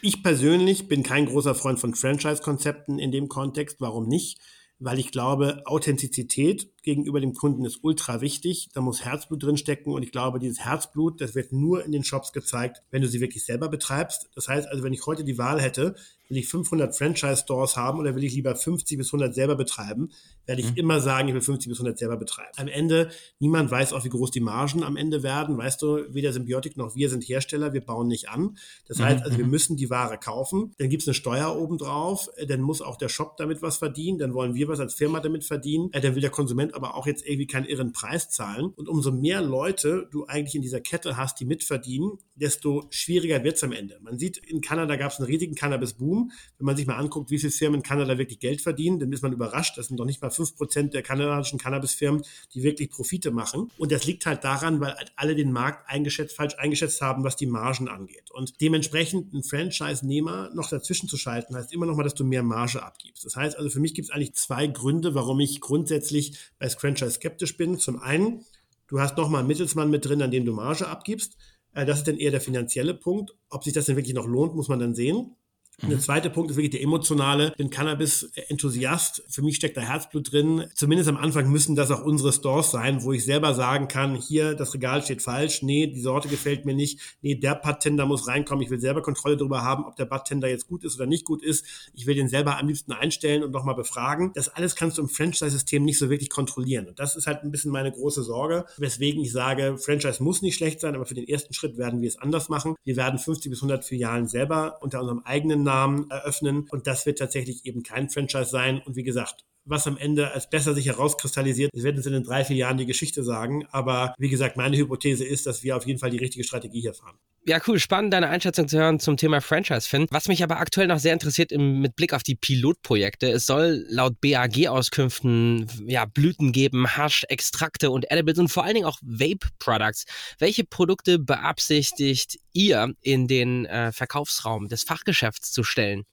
ich persönlich bin kein großer Freund von Franchise-Konzepten in dem Kontext. Warum nicht? Weil ich glaube, Authentizität gegenüber dem Kunden ist ultra wichtig. Da muss Herzblut drin stecken und ich glaube, dieses Herzblut, das wird nur in den Shops gezeigt, wenn du sie wirklich selber betreibst. Das heißt also, wenn ich heute die Wahl hätte, will ich 500 Franchise-Stores haben oder will ich lieber 50 bis 100 selber betreiben, werde ich mhm. immer sagen, ich will 50 bis 100 selber betreiben. Am Ende, niemand weiß auch, wie groß die Margen am Ende werden. Weißt du, weder Symbiotik noch wir sind Hersteller, wir bauen nicht an. Das mhm. heißt also, wir mhm. müssen die Ware kaufen. Dann gibt es eine Steuer obendrauf, dann muss auch der Shop damit was verdienen, dann wollen wir was als Firma damit verdienen, äh, dann will der Konsument aber auch jetzt irgendwie keinen irren Preis zahlen. Und umso mehr Leute du eigentlich in dieser Kette hast, die mitverdienen, desto schwieriger wird es am Ende. Man sieht, in Kanada gab es einen riesigen Cannabis-Boom. Wenn man sich mal anguckt, wie viele Firmen in Kanada wirklich Geld verdienen, dann ist man überrascht. Das sind doch nicht mal 5% der kanadischen Cannabis-Firmen, die wirklich Profite machen. Und das liegt halt daran, weil halt alle den Markt eingeschätzt, falsch eingeschätzt haben, was die Margen angeht. Und dementsprechend einen Franchise-Nehmer noch dazwischen zu schalten, heißt immer noch mal, dass du mehr Marge abgibst. Das heißt also, für mich gibt es eigentlich zwei Gründe, warum ich grundsätzlich bei Franchise skeptisch bin. Zum einen, du hast nochmal einen Mittelsmann mit drin, an dem du Marge abgibst. Äh, das ist dann eher der finanzielle Punkt. Ob sich das denn wirklich noch lohnt, muss man dann sehen. Mhm. Der zweite Punkt ist wirklich der emotionale. Ich bin Cannabis-Enthusiast. Für mich steckt da Herzblut drin. Zumindest am Anfang müssen das auch unsere Stores sein, wo ich selber sagen kann, hier, das Regal steht falsch. Nee, die Sorte gefällt mir nicht. Nee, der Bartender muss reinkommen. Ich will selber Kontrolle darüber haben, ob der Bartender jetzt gut ist oder nicht gut ist. Ich will den selber am liebsten einstellen und nochmal befragen. Das alles kannst du im Franchise-System nicht so wirklich kontrollieren. Und das ist halt ein bisschen meine große Sorge, weswegen ich sage, Franchise muss nicht schlecht sein, aber für den ersten Schritt werden wir es anders machen. Wir werden 50 bis 100 Filialen selber unter unserem eigenen Namen eröffnen. Und das wird tatsächlich eben kein Franchise sein. Und wie gesagt, was am Ende als besser sich herauskristallisiert, das werden uns in den drei, vier Jahren die Geschichte sagen. Aber wie gesagt, meine Hypothese ist, dass wir auf jeden Fall die richtige Strategie hier fahren. Ja, cool. Spannend, deine Einschätzung zu hören zum Thema Franchise, Finn. Was mich aber aktuell noch sehr interessiert im, mit Blick auf die Pilotprojekte, es soll laut BAG-Auskünften ja, Blüten geben, Hasch, Extrakte und Edibles und vor allen Dingen auch Vape-Products. Welche Produkte beabsichtigt ihr in den äh, Verkaufsraum des Fachgeschäfts zu stellen?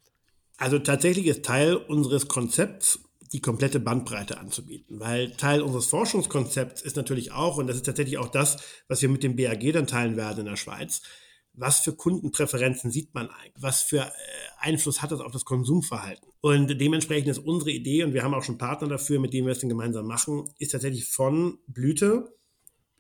Also tatsächlich ist Teil unseres Konzepts die komplette Bandbreite anzubieten. Weil Teil unseres Forschungskonzepts ist natürlich auch, und das ist tatsächlich auch das, was wir mit dem BAG dann teilen werden in der Schweiz, was für Kundenpräferenzen sieht man eigentlich? Was für äh, Einfluss hat das auf das Konsumverhalten? Und dementsprechend ist unsere Idee, und wir haben auch schon Partner dafür, mit denen wir es dann gemeinsam machen, ist tatsächlich von Blüte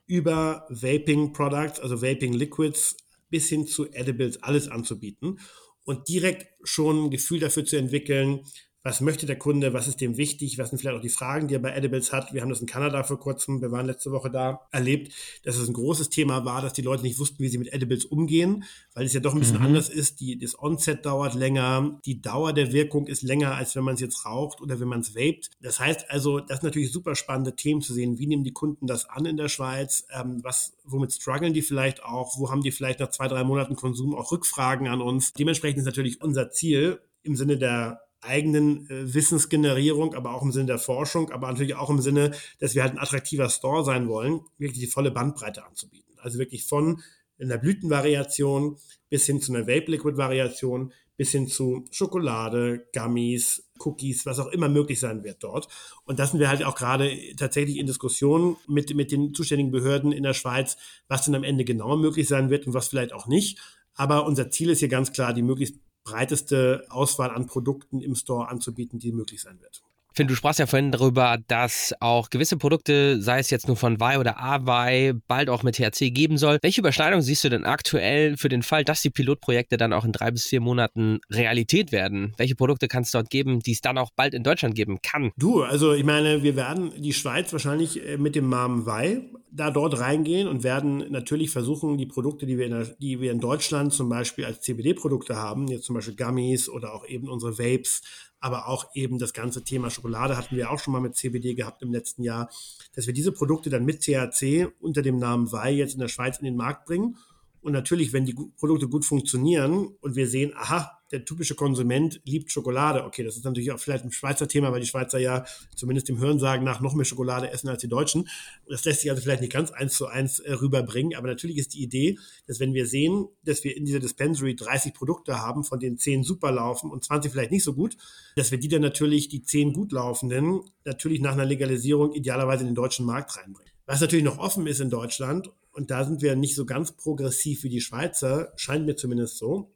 über Vaping Products, also Vaping Liquids, bis hin zu Edibles alles anzubieten und direkt schon ein Gefühl dafür zu entwickeln, was möchte der Kunde, was ist dem wichtig, was sind vielleicht auch die Fragen, die er bei Edibles hat. Wir haben das in Kanada vor kurzem, wir waren letzte Woche da, erlebt, dass es ein großes Thema war, dass die Leute nicht wussten, wie sie mit Edibles umgehen, weil es ja doch ein bisschen mhm. anders ist. Die, das Onset dauert länger, die Dauer der Wirkung ist länger, als wenn man es jetzt raucht oder wenn man es vaped. Das heißt also, das sind natürlich super spannende Themen zu sehen. Wie nehmen die Kunden das an in der Schweiz? Ähm, was, womit strugglen die vielleicht auch? Wo haben die vielleicht nach zwei, drei Monaten Konsum auch Rückfragen an uns? Dementsprechend ist natürlich unser Ziel im Sinne der eigenen äh, Wissensgenerierung, aber auch im Sinne der Forschung, aber natürlich auch im Sinne, dass wir halt ein attraktiver Store sein wollen, wirklich die volle Bandbreite anzubieten. Also wirklich von einer Blütenvariation bis hin zu einer Vape-Liquid-Variation, bis hin zu Schokolade, Gummies, Cookies, was auch immer möglich sein wird dort. Und das sind wir halt auch gerade tatsächlich in Diskussionen mit, mit den zuständigen Behörden in der Schweiz, was denn am Ende genau möglich sein wird und was vielleicht auch nicht. Aber unser Ziel ist hier ganz klar, die möglichst breiteste Auswahl an Produkten im Store anzubieten, die möglich sein wird. Finn, du sprachst ja vorhin darüber, dass auch gewisse Produkte, sei es jetzt nur von Wei oder Awei, bald auch mit THC geben soll. Welche Überschneidung siehst du denn aktuell für den Fall, dass die Pilotprojekte dann auch in drei bis vier Monaten Realität werden? Welche Produkte kann es dort geben, die es dann auch bald in Deutschland geben kann? Du, also ich meine, wir werden die Schweiz wahrscheinlich äh, mit dem Namen Wei da dort reingehen und werden natürlich versuchen, die Produkte, die wir in, der, die wir in Deutschland zum Beispiel als CBD-Produkte haben, jetzt zum Beispiel Gummies oder auch eben unsere Vapes, aber auch eben das ganze Thema Schokolade hatten wir auch schon mal mit CBD gehabt im letzten Jahr, dass wir diese Produkte dann mit THC unter dem Namen Wei jetzt in der Schweiz in den Markt bringen. Und natürlich, wenn die Produkte gut funktionieren und wir sehen, aha, der typische Konsument liebt Schokolade. Okay, das ist natürlich auch vielleicht ein Schweizer Thema, weil die Schweizer ja zumindest dem Hörensagen nach noch mehr Schokolade essen als die Deutschen. Das lässt sich also vielleicht nicht ganz eins zu eins äh, rüberbringen, aber natürlich ist die Idee, dass wenn wir sehen, dass wir in dieser Dispensary 30 Produkte haben, von denen 10 super laufen und 20 vielleicht nicht so gut, dass wir die dann natürlich, die 10 gut laufenden, natürlich nach einer Legalisierung idealerweise in den deutschen Markt reinbringen. Was natürlich noch offen ist in Deutschland, und da sind wir nicht so ganz progressiv wie die Schweizer, scheint mir zumindest so,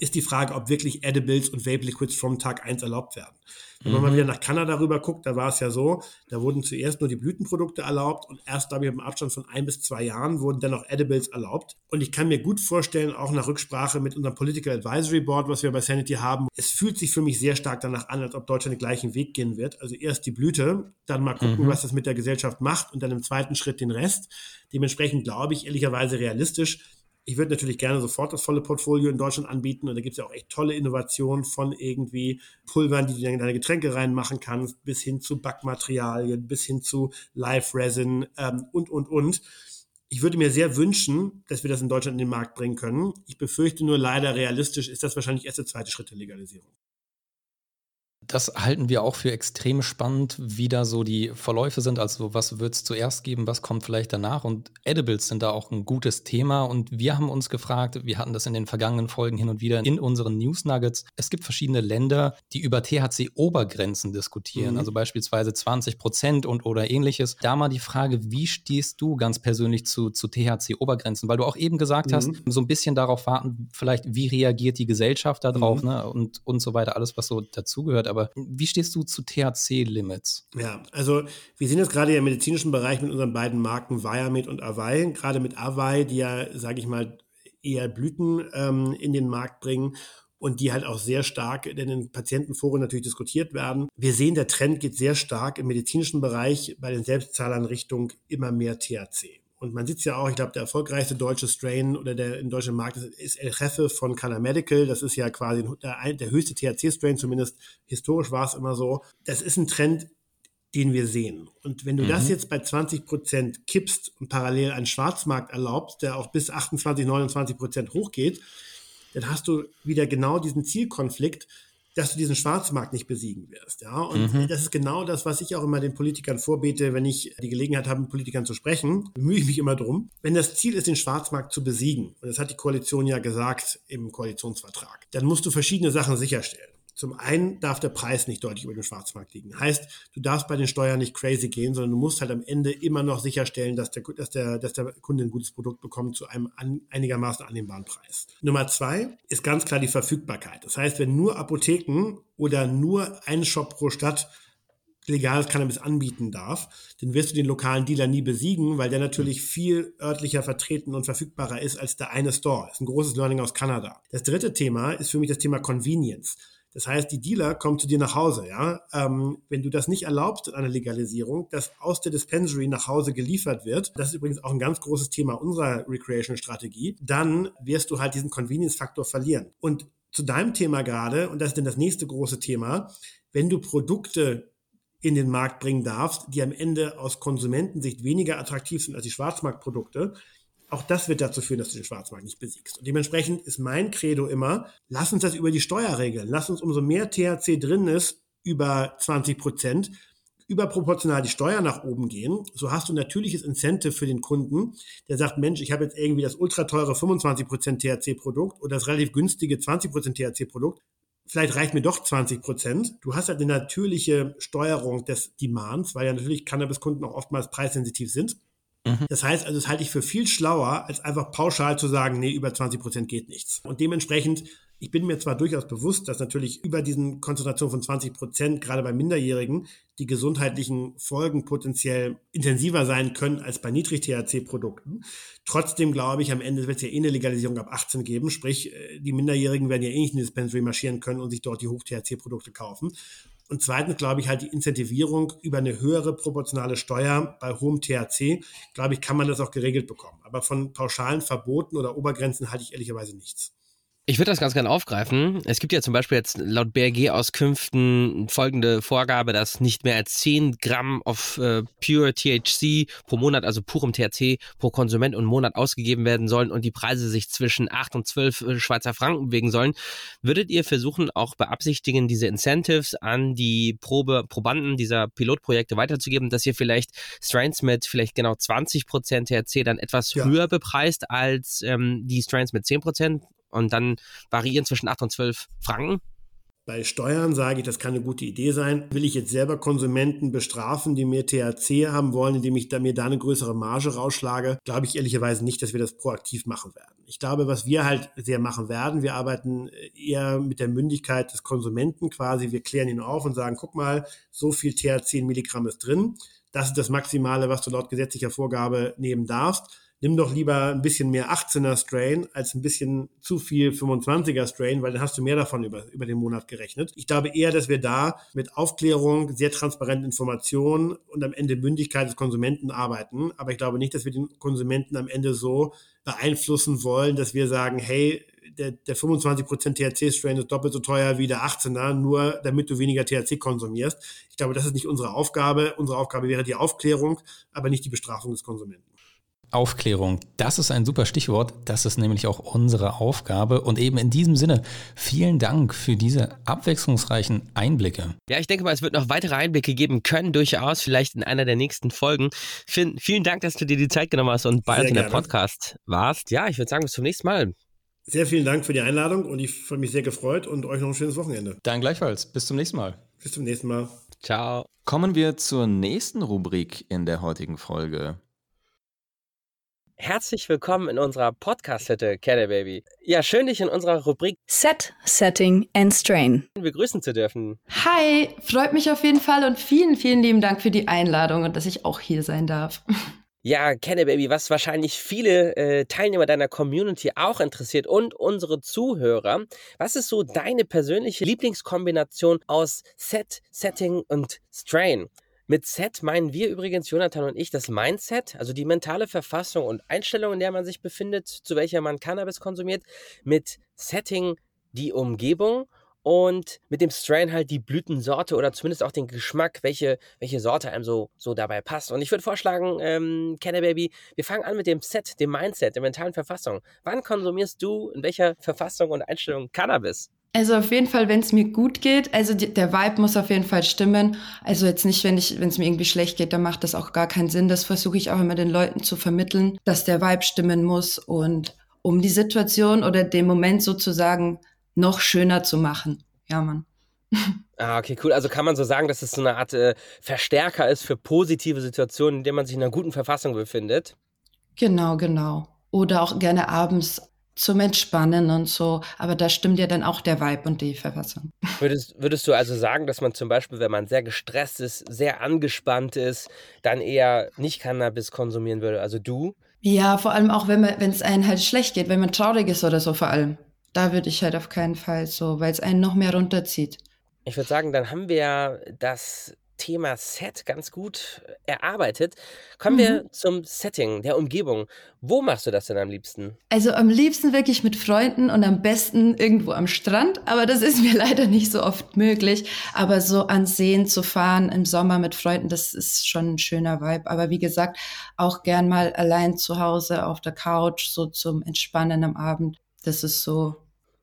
ist die Frage, ob wirklich Edibles und Vape Liquids vom Tag 1 erlaubt werden. Wenn man mal mhm. wieder nach Kanada rüber guckt, da war es ja so, da wurden zuerst nur die Blütenprodukte erlaubt und erst, glaube ich, im Abstand von ein bis zwei Jahren wurden dann auch Edibles erlaubt. Und ich kann mir gut vorstellen, auch nach Rücksprache mit unserem Political Advisory Board, was wir bei Sanity haben, es fühlt sich für mich sehr stark danach an, als ob Deutschland den gleichen Weg gehen wird. Also erst die Blüte, dann mal gucken, mhm. was das mit der Gesellschaft macht und dann im zweiten Schritt den Rest. Dementsprechend glaube ich ehrlicherweise realistisch, ich würde natürlich gerne sofort das volle Portfolio in Deutschland anbieten und da gibt es ja auch echt tolle Innovationen von irgendwie Pulvern, die du in deine Getränke reinmachen kannst, bis hin zu Backmaterialien, bis hin zu Live Resin ähm, und, und, und. Ich würde mir sehr wünschen, dass wir das in Deutschland in den Markt bringen können. Ich befürchte nur leider realistisch ist das wahrscheinlich erst der zweite Schritt der Legalisierung. Das halten wir auch für extrem spannend, wie da so die Verläufe sind. Also was wird es zuerst geben, was kommt vielleicht danach? Und Edibles sind da auch ein gutes Thema. Und wir haben uns gefragt, wir hatten das in den vergangenen Folgen hin und wieder in unseren News Nuggets. Es gibt verschiedene Länder, die über THC-Obergrenzen diskutieren, mhm. also beispielsweise 20 Prozent und oder ähnliches. Da mal die Frage, wie stehst du ganz persönlich zu, zu THC-Obergrenzen? Weil du auch eben gesagt mhm. hast, so ein bisschen darauf warten, vielleicht, wie reagiert die Gesellschaft darauf mhm. ne? und, und so weiter, alles, was so dazugehört aber wie stehst du zu THC-Limits? Ja, also wir sind jetzt gerade im medizinischen Bereich mit unseren beiden Marken Viamed und Avai, gerade mit Avai, die ja, sage ich mal, eher Blüten ähm, in den Markt bringen und die halt auch sehr stark in den Patientenforen natürlich diskutiert werden. Wir sehen, der Trend geht sehr stark im medizinischen Bereich bei den Selbstzahlern Richtung immer mehr THC. Und man sieht es ja auch, ich glaube, der erfolgreichste deutsche Strain oder der im deutschen Markt ist, ist El Jefe von Canna Medical. Das ist ja quasi der, der höchste THC-Strain, zumindest historisch war es immer so. Das ist ein Trend, den wir sehen. Und wenn du mhm. das jetzt bei 20 Prozent kippst und parallel einen Schwarzmarkt erlaubst, der auch bis 28, 29 Prozent hochgeht, dann hast du wieder genau diesen Zielkonflikt, dass du diesen Schwarzmarkt nicht besiegen wirst. Ja, und mhm. das ist genau das, was ich auch immer den Politikern vorbete, wenn ich die Gelegenheit habe, mit Politikern zu sprechen, bemühe ich mich immer drum. Wenn das Ziel ist, den Schwarzmarkt zu besiegen, und das hat die Koalition ja gesagt im Koalitionsvertrag, dann musst du verschiedene Sachen sicherstellen. Zum einen darf der Preis nicht deutlich über dem Schwarzmarkt liegen. Heißt, du darfst bei den Steuern nicht crazy gehen, sondern du musst halt am Ende immer noch sicherstellen, dass der, dass der, dass der Kunde ein gutes Produkt bekommt zu einem an, einigermaßen annehmbaren Preis. Nummer zwei ist ganz klar die Verfügbarkeit. Das heißt, wenn nur Apotheken oder nur ein Shop pro Stadt legales Cannabis anbieten darf, dann wirst du den lokalen Dealer nie besiegen, weil der natürlich viel örtlicher vertreten und verfügbarer ist als der eine Store. Das ist ein großes Learning aus Kanada. Das dritte Thema ist für mich das Thema Convenience. Das heißt, die Dealer kommen zu dir nach Hause, ja. Ähm, wenn du das nicht erlaubst in einer Legalisierung, dass aus der Dispensary nach Hause geliefert wird, das ist übrigens auch ein ganz großes Thema unserer Recreation-Strategie, dann wirst du halt diesen Convenience-Faktor verlieren. Und zu deinem Thema gerade, und das ist dann das nächste große Thema, wenn du Produkte in den Markt bringen darfst, die am Ende aus Konsumentensicht weniger attraktiv sind als die Schwarzmarktprodukte, auch das wird dazu führen, dass du den Schwarzmarkt nicht besiegst. Und dementsprechend ist mein Credo immer, lass uns das über die Steuer regeln. Lass uns umso mehr THC drin ist, über 20 Prozent, überproportional die Steuer nach oben gehen. So hast du ein natürliches Incentive für den Kunden, der sagt, Mensch, ich habe jetzt irgendwie das ultra teure 25 Prozent THC-Produkt oder das relativ günstige 20 Prozent THC-Produkt. Vielleicht reicht mir doch 20 Prozent. Du hast halt eine natürliche Steuerung des Demands, weil ja natürlich Cannabis-Kunden auch oftmals preissensitiv sind. Mhm. Das heißt also, das halte ich für viel schlauer, als einfach pauschal zu sagen, nee, über 20 Prozent geht nichts. Und dementsprechend, ich bin mir zwar durchaus bewusst, dass natürlich über diesen Konzentration von 20 Prozent, gerade bei Minderjährigen, die gesundheitlichen Folgen potenziell intensiver sein können als bei Niedrig-THC-Produkten. Trotzdem glaube ich, am Ende wird es ja eh eine Legalisierung ab 18 geben, sprich, äh, die Minderjährigen werden ja eh nicht in die Dispensary marschieren können und sich dort die Hoch-THC-Produkte kaufen. Und zweitens glaube ich halt die Incentivierung über eine höhere proportionale Steuer bei hohem THC, glaube ich, kann man das auch geregelt bekommen. Aber von pauschalen Verboten oder Obergrenzen halte ich ehrlicherweise nichts. Ich würde das ganz gerne aufgreifen. Es gibt ja zum Beispiel jetzt laut BRG-Auskünften folgende Vorgabe, dass nicht mehr als 10 Gramm of äh, Pure THC pro Monat, also purem THC pro Konsument und Monat ausgegeben werden sollen und die Preise sich zwischen 8 und 12 äh, Schweizer Franken bewegen sollen. Würdet ihr versuchen, auch beabsichtigen, diese Incentives an die Probe, Probanden dieser Pilotprojekte weiterzugeben, dass ihr vielleicht Strains mit vielleicht genau 20 Prozent THC dann etwas ja. höher bepreist als ähm, die Strains mit 10 Prozent? Und dann variieren zwischen 8 und 12 Franken. Bei Steuern sage ich, das kann eine gute Idee sein. Will ich jetzt selber Konsumenten bestrafen, die mehr THC haben wollen, indem ich da, mir da eine größere Marge rausschlage? Glaube ich ehrlicherweise nicht, dass wir das proaktiv machen werden. Ich glaube, was wir halt sehr machen werden, wir arbeiten eher mit der Mündigkeit des Konsumenten quasi. Wir klären ihn auf und sagen, guck mal, so viel THC in Milligramm ist drin. Das ist das Maximale, was du laut gesetzlicher Vorgabe nehmen darfst nimm doch lieber ein bisschen mehr 18er Strain als ein bisschen zu viel 25er Strain, weil dann hast du mehr davon über, über den Monat gerechnet. Ich glaube eher, dass wir da mit Aufklärung, sehr transparenten Informationen und am Ende Mündigkeit des Konsumenten arbeiten. Aber ich glaube nicht, dass wir den Konsumenten am Ende so beeinflussen wollen, dass wir sagen, hey, der, der 25% THC-Strain ist doppelt so teuer wie der 18er, nur damit du weniger THC konsumierst. Ich glaube, das ist nicht unsere Aufgabe. Unsere Aufgabe wäre die Aufklärung, aber nicht die Bestrafung des Konsumenten. Aufklärung, das ist ein super Stichwort. Das ist nämlich auch unsere Aufgabe. Und eben in diesem Sinne, vielen Dank für diese abwechslungsreichen Einblicke. Ja, ich denke mal, es wird noch weitere Einblicke geben können, durchaus, vielleicht in einer der nächsten Folgen. Finn, vielen Dank, dass du dir die Zeit genommen hast und bei uns in der Podcast warst. Ja, ich würde sagen, bis zum nächsten Mal. Sehr vielen Dank für die Einladung und ich freue mich sehr gefreut und euch noch ein schönes Wochenende. Dann gleichfalls. Bis zum nächsten Mal. Bis zum nächsten Mal. Ciao. Kommen wir zur nächsten Rubrik in der heutigen Folge. Herzlich willkommen in unserer Podcast-Hütte, Kenny Baby. Ja, schön, dich in unserer Rubrik Set, Setting and Strain begrüßen zu dürfen. Hi, freut mich auf jeden Fall und vielen, vielen lieben Dank für die Einladung und dass ich auch hier sein darf. Ja, Kenny Baby, was wahrscheinlich viele äh, Teilnehmer deiner Community auch interessiert und unsere Zuhörer. Was ist so deine persönliche Lieblingskombination aus Set, Setting und Strain? Mit Set meinen wir übrigens, Jonathan und ich, das Mindset, also die mentale Verfassung und Einstellung, in der man sich befindet, zu welcher man Cannabis konsumiert. Mit Setting die Umgebung und mit dem Strain halt die Blütensorte oder zumindest auch den Geschmack, welche, welche Sorte einem so, so dabei passt. Und ich würde vorschlagen, ähm, Baby, wir fangen an mit dem Set, dem Mindset, der mentalen Verfassung. Wann konsumierst du in welcher Verfassung und Einstellung Cannabis? Also auf jeden Fall, wenn es mir gut geht. Also die, der Vibe muss auf jeden Fall stimmen. Also jetzt nicht, wenn ich, wenn es mir irgendwie schlecht geht, dann macht das auch gar keinen Sinn. Das versuche ich auch immer den Leuten zu vermitteln, dass der Vibe stimmen muss und um die Situation oder den Moment sozusagen noch schöner zu machen. Ja, Mann. (laughs) Ah, okay, cool. Also kann man so sagen, dass es so eine Art äh, Verstärker ist für positive Situationen, in denen man sich in einer guten Verfassung befindet. Genau, genau. Oder auch gerne abends zum Entspannen und so. Aber da stimmt ja dann auch der Vibe und die Verfassung. Würdest, würdest du also sagen, dass man zum Beispiel, wenn man sehr gestresst ist, sehr angespannt ist, dann eher nicht Cannabis konsumieren würde? Also du? Ja, vor allem auch, wenn man, wenn es einem halt schlecht geht, wenn man traurig ist oder so vor allem. Da würde ich halt auf keinen Fall so, weil es einen noch mehr runterzieht. Ich würde sagen, dann haben wir ja das Thema Set ganz gut erarbeitet. Kommen mhm. wir zum Setting, der Umgebung. Wo machst du das denn am liebsten? Also am liebsten wirklich mit Freunden und am besten irgendwo am Strand, aber das ist (laughs) mir leider nicht so oft möglich. Aber so an Seen zu fahren im Sommer mit Freunden, das ist schon ein schöner Vibe. Aber wie gesagt, auch gern mal allein zu Hause auf der Couch, so zum Entspannen am Abend. Das ist so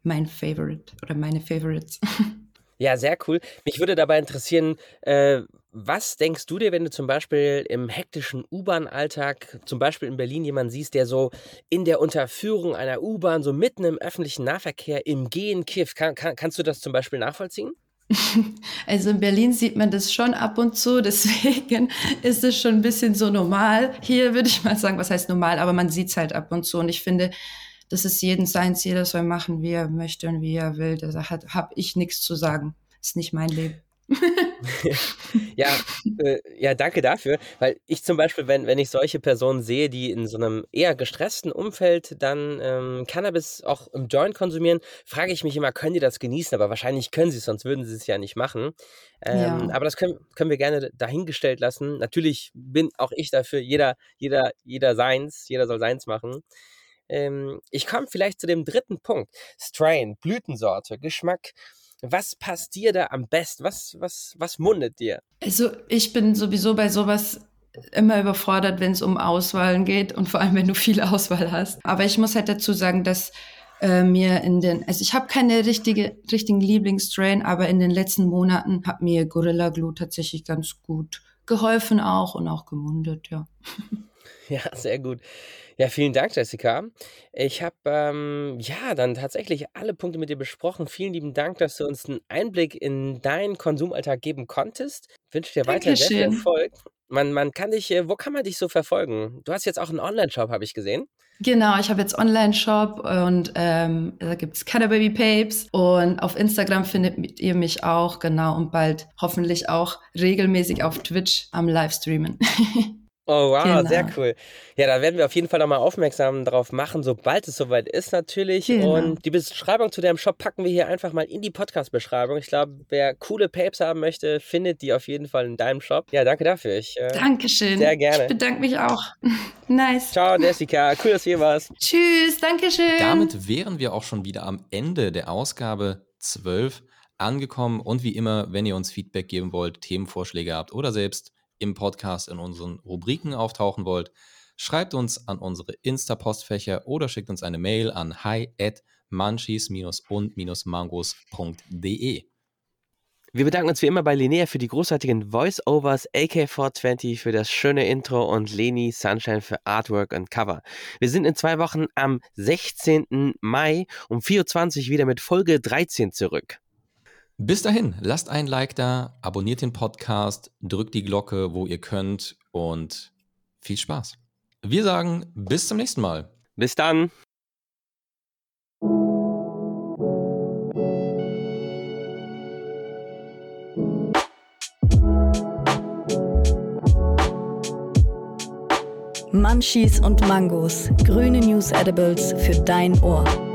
mein Favorite oder meine Favorites. (laughs) Ja, sehr cool. Mich würde dabei interessieren, äh, was denkst du dir, wenn du zum Beispiel im hektischen U-Bahn-Alltag, zum Beispiel in Berlin, jemanden siehst, der so in der Unterführung einer U-Bahn, so mitten im öffentlichen Nahverkehr, im Gehen kifft? Kann, kann, kannst du das zum Beispiel nachvollziehen? (laughs) Also in Berlin sieht man das schon ab und zu, (laughs) deswegen ist es schon ein bisschen so normal. Hier würde ich mal sagen, was heißt normal, aber man sieht es halt ab und zu. Und ich finde, das ist jeden seins, jeder soll machen, wie er möchte und wie er will. Da habe ich nichts zu sagen. Ist nicht mein Leben. (laughs) ja, äh, ja, danke dafür, weil ich zum Beispiel, wenn, wenn ich solche Personen sehe, die in so einem eher gestressten Umfeld dann ähm, Cannabis auch im Joint konsumieren, frage ich mich immer, können die das genießen? Aber wahrscheinlich können sie es, sonst würden sie es ja nicht machen. Ähm, ja. Aber das können, können wir gerne dahingestellt lassen. Natürlich bin auch ich dafür, jeder, jeder, jeder seins, jeder soll seins machen. Ähm, ich komme vielleicht zu dem dritten Punkt. Strain, Blütensorte, Geschmack. Was passt dir da am besten? Was, was, was mundet dir? Also ich bin sowieso bei sowas immer überfordert, wenn es um Auswahlen geht und vor allem, wenn du viel Auswahl hast. Aber ich muss halt dazu sagen, dass äh, mir in den, also ich habe keine richtige, richtigen Lieblingsstrain, aber in den letzten Monaten hat mir Gorilla Glue tatsächlich ganz gut geholfen auch und auch gemundet, ja. (laughs) Ja, sehr gut. Ja, vielen Dank, Jessica. Ich habe ähm, ja dann tatsächlich alle Punkte mit dir besprochen. Vielen lieben Dank, dass du uns einen Einblick in deinen Konsumalltag geben konntest. Ich wünsche dir weiter sehr viel Erfolg. Man, man kann dich, äh, wo kann man dich so verfolgen? Du hast jetzt auch einen Online-Shop, habe ich gesehen. Genau, ich habe jetzt Online-Shop und ähm, da gibt's Baby Papes und auf Instagram findet ihr mich auch, genau, und bald hoffentlich auch regelmäßig auf Twitch am Livestreamen. (laughs) Oh, wow, genau. sehr cool. Ja, da werden wir auf jeden Fall nochmal aufmerksam darauf machen, sobald es soweit ist natürlich. Genau. Und die Beschreibung zu deinem Shop packen wir hier einfach mal in die Podcast-Beschreibung. Ich glaube, wer coole Papes haben möchte, findet die auf jeden Fall in deinem Shop. Ja, danke dafür. Ich, äh, Dankeschön. Sehr gerne. Ich bedanke mich auch. (laughs) nice. Ciao, Jessica. Cool, dass du hier warst. Tschüss, Dankeschön. Damit wären wir auch schon wieder am Ende der Ausgabe 12 angekommen. Und wie immer, wenn ihr uns Feedback geben wollt, Themenvorschläge habt oder selbst im Podcast in unseren Rubriken auftauchen wollt, schreibt uns an unsere Insta-Postfächer oder schickt uns eine Mail an hi at munchies-und-mangos.de. Wir bedanken uns wie immer bei Linnea für die großartigen Voice-Overs, AK420 für das schöne Intro und Leni Sunshine für Artwork und Cover. Wir sind in zwei Wochen am 16. Mai um 24 wieder mit Folge 13 zurück. Bis dahin, lasst ein Like da, abonniert den Podcast, drückt die Glocke, wo ihr könnt und viel Spaß. Wir sagen bis zum nächsten Mal. Bis dann. Munchies und Mangos, grüne News Edibles für dein Ohr.